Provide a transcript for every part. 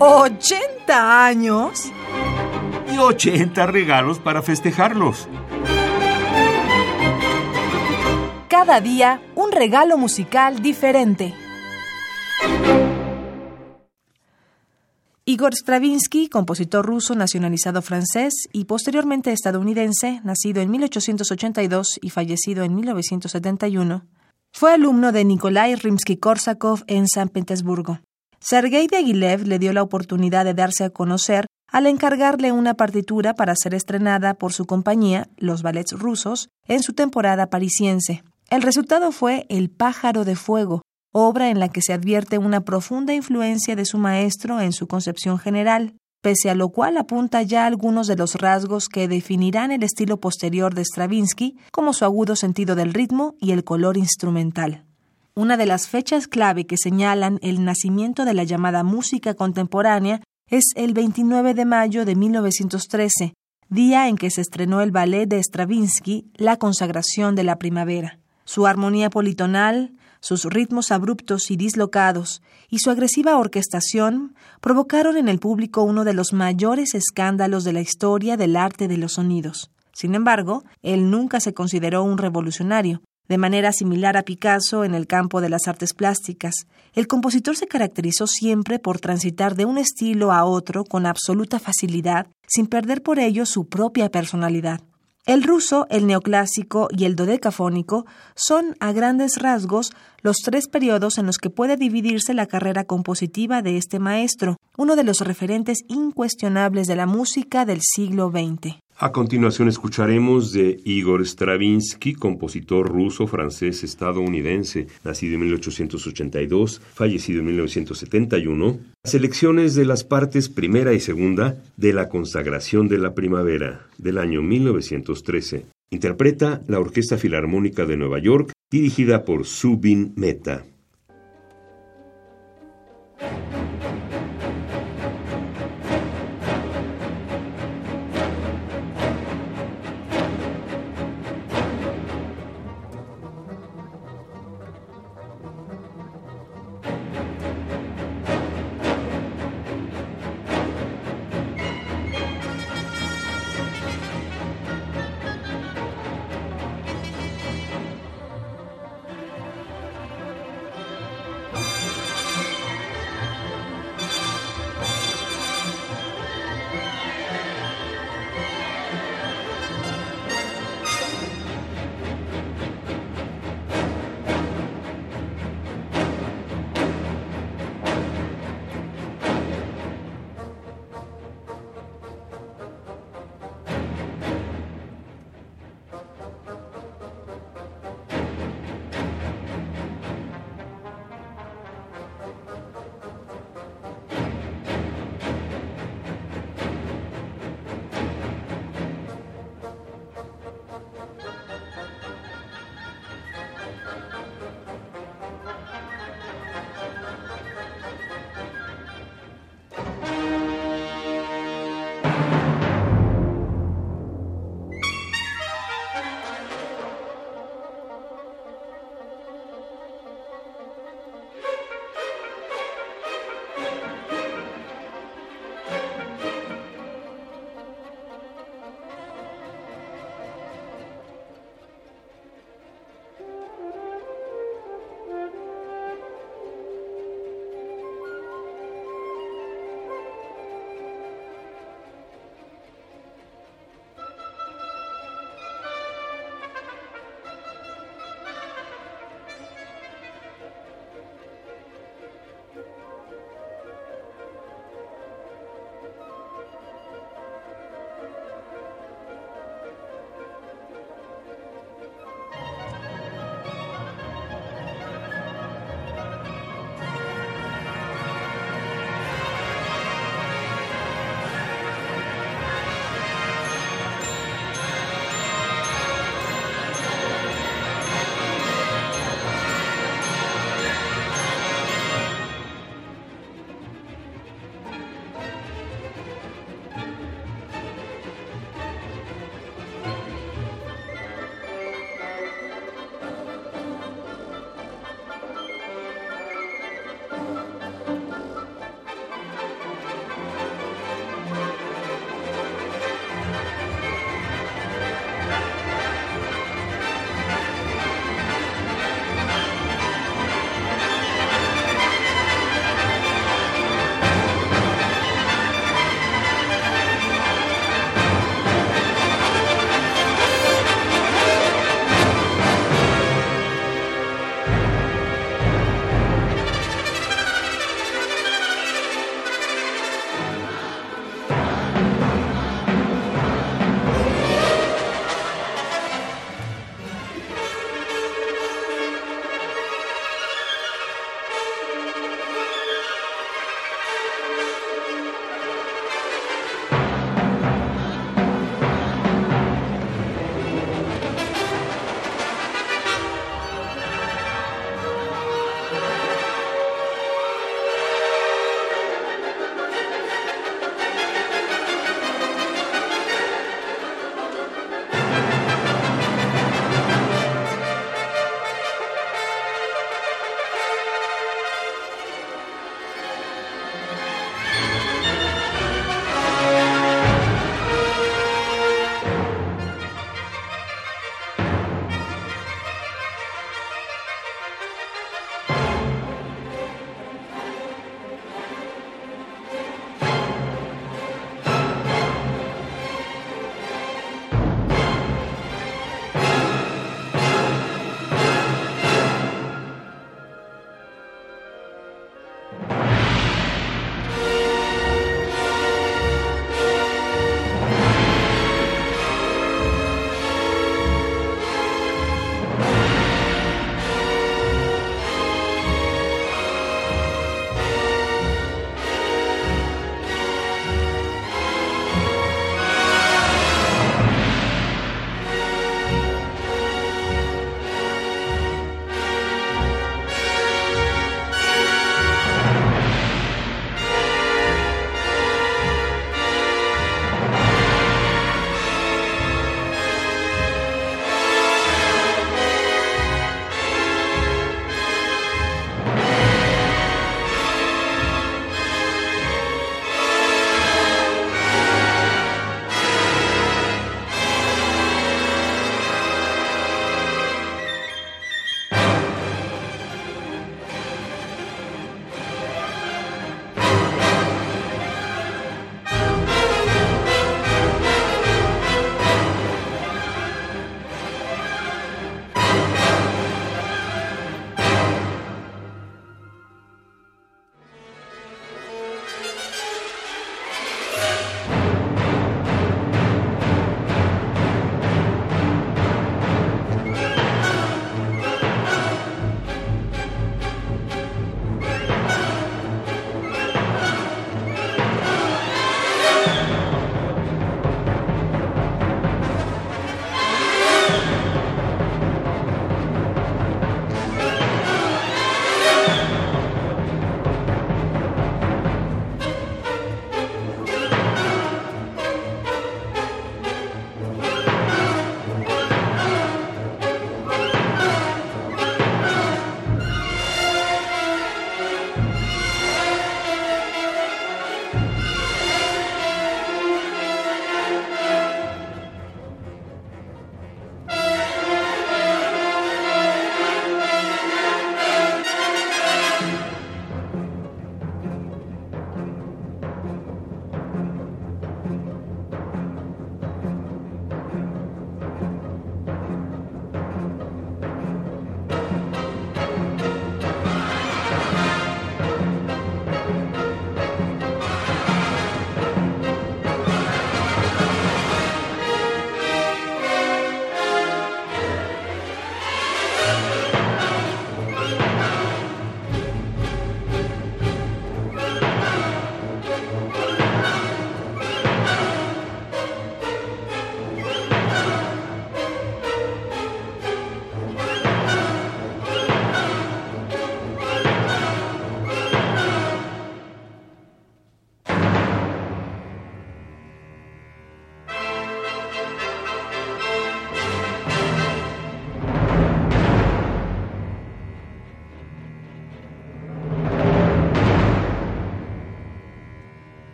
¿80 años? Y 80 regalos para festejarlos. Cada día un regalo musical diferente. Igor Stravinsky, compositor ruso nacionalizado francés y posteriormente estadounidense, nacido en 1882 y fallecido en 1971, fue alumno de Nikolai Rimsky-Korsakov en San Petersburgo. Sergei Diaghilev le dio la oportunidad de darse a conocer al encargarle una partitura para ser estrenada por su compañía, los ballets rusos, en su temporada parisiense. El resultado fue El pájaro de fuego, obra en la que se advierte una profunda influencia de su maestro en su concepción general, pese a lo cual apunta ya algunos de los rasgos que definirán el estilo posterior de Stravinsky, como su agudo sentido del ritmo y el color instrumental. Una de las fechas clave que señalan el nacimiento de la llamada música contemporánea es el 29 de mayo de 1913, día en que se estrenó el ballet de Stravinsky, La consagración de la primavera. Su armonía politonal, sus ritmos abruptos y dislocados y su agresiva orquestación provocaron en el público uno de los mayores escándalos de la historia del arte de los sonidos. Sin embargo, él nunca se consideró un revolucionario. De manera similar a Picasso en el campo de las artes plásticas, el compositor se caracterizó siempre por transitar de un estilo a otro con absoluta facilidad, sin perder por ello su propia personalidad. El ruso, el neoclásico y el dodecafónico son, a grandes rasgos, los tres periodos en los que puede dividirse la carrera compositiva de este maestro, uno de los referentes incuestionables de la música del siglo XX. A continuación escucharemos de Igor Stravinsky, compositor ruso-francés estadounidense, nacido en 1882, fallecido en 1971, selecciones de las partes primera y segunda de La consagración de la primavera del año 1913. Interpreta la Orquesta Filarmónica de Nueva York, dirigida por Subin Mehta.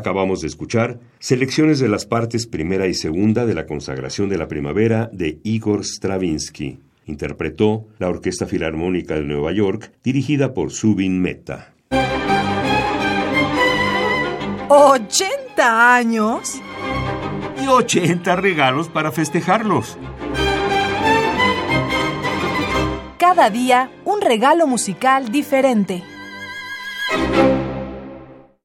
Acabamos de escuchar selecciones de las partes primera y segunda de la consagración de la primavera de Igor Stravinsky. Interpretó la Orquesta Filarmónica de Nueva York, dirigida por Subin Mehta. ¿80 años? Y 80 regalos para festejarlos. Cada día un regalo musical diferente.